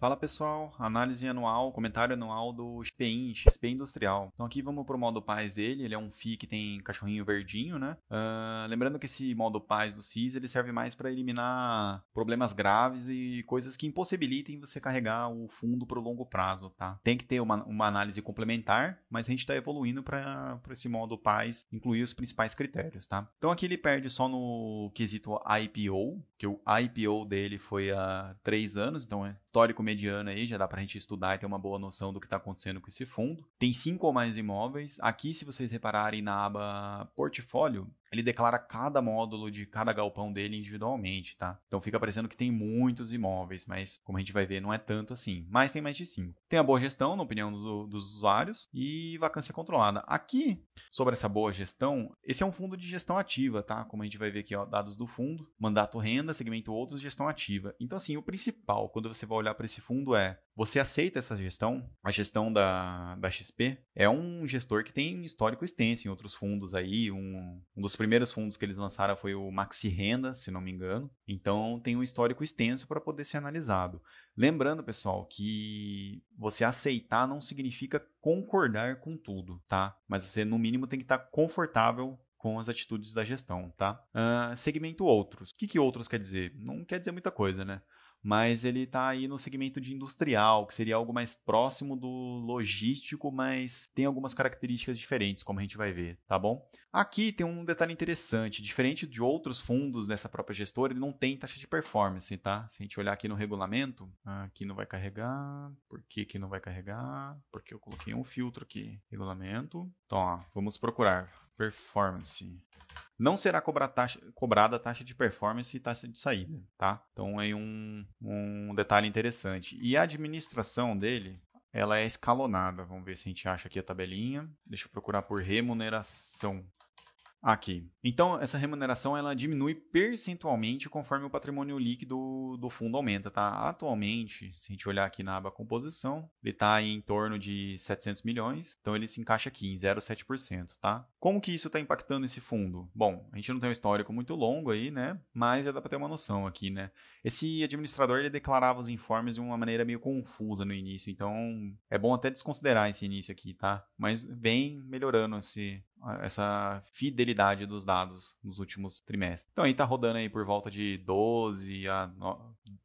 Fala pessoal, análise anual, comentário anual do XPIN, XP Industrial. Então aqui vamos para o modo paz dele, ele é um FI que tem cachorrinho verdinho, né? Uh, lembrando que esse modo paz do FIs ele serve mais para eliminar problemas graves e coisas que impossibilitem você carregar o fundo para o longo prazo, tá? Tem que ter uma, uma análise complementar, mas a gente está evoluindo para esse modo paz incluir os principais critérios, tá? Então aqui ele perde só no quesito IPO, que o IPO dele foi há três anos, então é histórico mediano aí, já dá para a gente estudar e ter uma boa noção do que está acontecendo com esse fundo. Tem cinco ou mais imóveis. Aqui, se vocês repararem na aba portfólio, ele declara cada módulo de cada galpão dele individualmente, tá? Então fica parecendo que tem muitos imóveis, mas como a gente vai ver, não é tanto assim. Mas tem mais de 5. Tem a boa gestão, na opinião do, dos usuários, e vacância controlada. Aqui, sobre essa boa gestão, esse é um fundo de gestão ativa, tá? Como a gente vai ver aqui, ó, dados do fundo, mandato renda, segmento outros, gestão ativa. Então assim, o principal, quando você vai olhar para esse fundo é, você aceita essa gestão? A gestão da, da XP é um gestor que tem histórico extenso em outros fundos aí, um, um dos primeiros fundos que eles lançaram foi o Maxi Renda, se não me engano. Então tem um histórico extenso para poder ser analisado. Lembrando, pessoal, que você aceitar não significa concordar com tudo, tá? Mas você, no mínimo, tem que estar confortável com as atitudes da gestão, tá? Uh, segmento outros. O que, que outros quer dizer? Não quer dizer muita coisa, né? Mas ele está aí no segmento de industrial, que seria algo mais próximo do logístico, mas tem algumas características diferentes, como a gente vai ver, tá bom? Aqui tem um detalhe interessante, diferente de outros fundos dessa própria gestora, ele não tem taxa de performance, tá? Se a gente olhar aqui no regulamento, aqui não vai carregar, por que que não vai carregar? Porque eu coloquei um filtro aqui, regulamento. Então, ó, vamos procurar performance não será taxa, cobrada taxa de performance e taxa de saída, tá? Então é um, um detalhe interessante. E a administração dele, ela é escalonada. Vamos ver se a gente acha aqui a tabelinha. Deixa eu procurar por remuneração aqui. Então, essa remuneração ela diminui percentualmente conforme o patrimônio líquido do fundo aumenta, tá? Atualmente, se a gente olhar aqui na aba composição, ele está em torno de 700 milhões, então ele se encaixa aqui em 0,7%, tá? Como que isso está impactando esse fundo? Bom, a gente não tem um histórico muito longo aí, né? Mas já dá para ter uma noção aqui, né? Esse administrador ele declarava os informes de uma maneira meio confusa no início, então é bom até desconsiderar esse início aqui, tá? Mas vem melhorando esse, essa fidelidade dos dados nos últimos trimestres. Então aí está rodando aí por volta de 12 a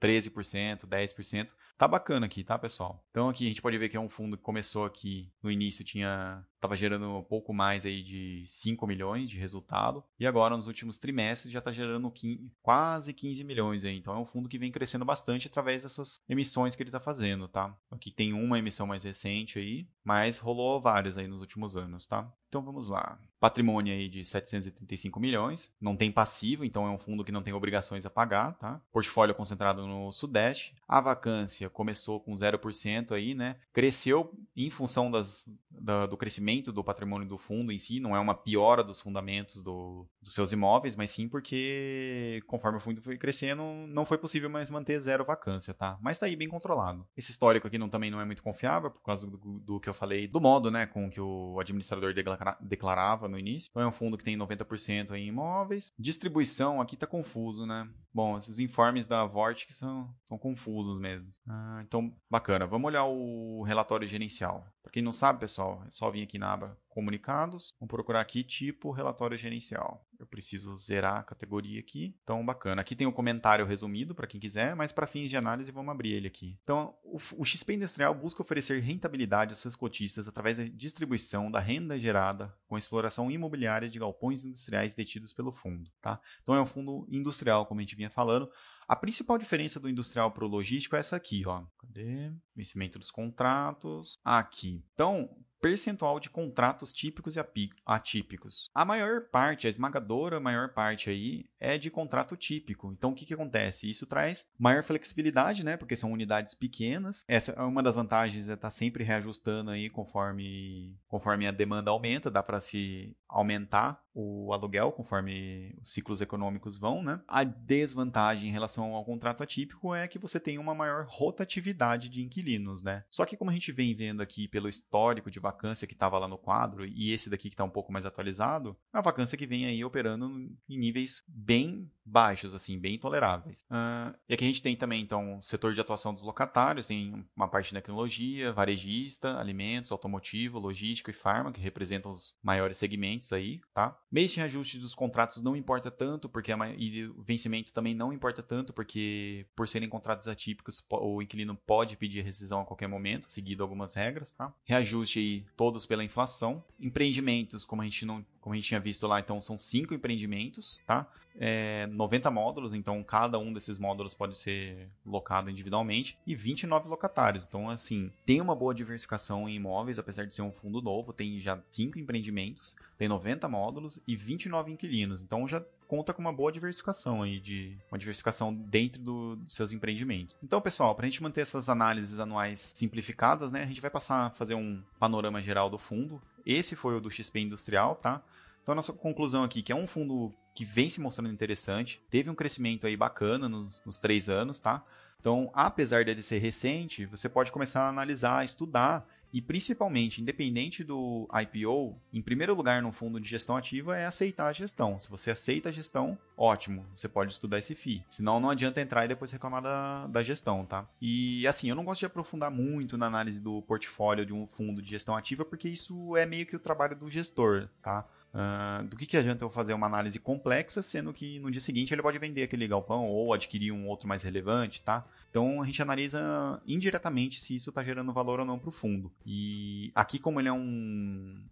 13%, 10%. Tá bacana aqui, tá, pessoal? Então aqui a gente pode ver que é um fundo que começou aqui no início tinha estava gerando um pouco mais aí de 5 milhões de resultado e agora nos últimos trimestres já está gerando 15, quase 15 milhões aí. Então é um fundo que vem crescendo bastante através dessas emissões que ele está fazendo, tá? Aqui tem uma emissão mais recente aí, mas rolou várias aí nos últimos anos, tá? Então vamos lá. Patrimônio aí de 735 milhões, não tem passivo, então é um fundo que não tem obrigações a pagar, tá? Portfólio concentrado no Sudeste. A vacância começou com 0% aí, né? Cresceu em função das, da, do crescimento do patrimônio do fundo em si, não é uma piora dos fundamentos do, dos seus imóveis, mas sim porque conforme o fundo foi crescendo, não foi possível mais manter zero vacância, tá? Mas tá aí bem controlado. Esse histórico aqui não, também não é muito confiável, por causa do, do que eu falei, do modo, né, com que o administrador declarava no início. Então é um fundo que tem 90% em imóveis. Distribuição, aqui tá confuso, né? Bom, esses informes da Vortex são, são confusos mesmo. Ah, então, bacana. Vamos olhar o relatório gerencial. Quem não sabe, pessoal, é só vir aqui na aba comunicados. Vamos procurar aqui tipo relatório gerencial. Eu preciso zerar a categoria aqui. Então, bacana. Aqui tem o um comentário resumido para quem quiser, mas para fins de análise vamos abrir ele aqui. Então, o, o XP Industrial busca oferecer rentabilidade aos seus cotistas através da distribuição da renda gerada com exploração imobiliária de galpões industriais detidos pelo fundo. Tá? Então, é um fundo industrial, como a gente vinha falando, a principal diferença do industrial para o logístico é essa aqui, ó. Cadê? Vencimento dos contratos. Aqui. Então, percentual de contratos típicos e atípicos. A maior parte, a esmagadora maior parte aí, é de contrato típico. Então, o que, que acontece? Isso traz maior flexibilidade, né? Porque são unidades pequenas. Essa é uma das vantagens, é estar tá sempre reajustando aí conforme, conforme a demanda aumenta. Dá para se aumentar o aluguel conforme os ciclos econômicos vão, né? A desvantagem em relação ao contrato atípico é que você tem uma maior rotatividade de inquilinos, né? Só que como a gente vem vendo aqui pelo histórico de vacância que estava lá no quadro e esse daqui que está um pouco mais atualizado, uma vacância que vem aí operando em níveis bem baixos, assim, bem toleráveis. Uh, e aqui a gente tem também, então, o setor de atuação dos locatários, tem uma parte de tecnologia, varejista, alimentos, automotivo, logístico e farma, que representam os maiores segmentos aí, tá? Mês de reajuste dos contratos não importa tanto, porque a, e o vencimento também não importa tanto, porque por serem contratos atípicos, o inquilino pode pedir rescisão a qualquer momento, seguido algumas regras, tá? Reajuste aí todos pela inflação. Empreendimentos, como a gente não como a gente tinha visto lá, então são cinco empreendimentos, tá? É, 90 módulos, então cada um desses módulos pode ser locado individualmente e 29 locatários. Então, assim, tem uma boa diversificação em imóveis, apesar de ser um fundo novo, tem já cinco empreendimentos, tem 90 módulos e 29 inquilinos. Então já conta com uma boa diversificação aí de uma diversificação dentro do, dos seus empreendimentos. Então, pessoal, para a gente manter essas análises anuais simplificadas, né, a gente vai passar a fazer um panorama geral do fundo. Esse foi o do XP Industrial, tá? Então, a nossa conclusão aqui, que é um fundo que vem se mostrando interessante, teve um crescimento aí bacana nos, nos três anos, tá? Então, apesar dele ser recente, você pode começar a analisar, estudar e principalmente, independente do IPO, em primeiro lugar no fundo de gestão ativa é aceitar a gestão. Se você aceita a gestão, ótimo, você pode estudar esse FII. Senão não adianta entrar e depois reclamar da, da gestão, tá? E assim, eu não gosto de aprofundar muito na análise do portfólio de um fundo de gestão ativa, porque isso é meio que o trabalho do gestor, tá? Uh, do que, que adianta eu fazer uma análise complexa, sendo que no dia seguinte ele pode vender aquele galpão ou adquirir um outro mais relevante, tá? Então a gente analisa indiretamente se isso está gerando valor ou não para o fundo. E aqui, como ele é um,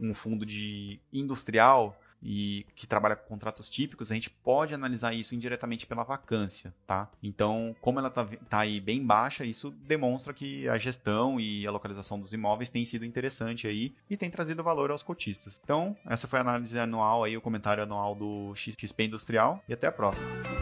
um fundo de industrial, e que trabalha com contratos típicos, a gente pode analisar isso indiretamente pela vacância, tá? Então, como ela está tá aí bem baixa, isso demonstra que a gestão e a localização dos imóveis tem sido interessante aí e tem trazido valor aos cotistas. Então, essa foi a análise anual aí, o comentário anual do XP Industrial e até a próxima.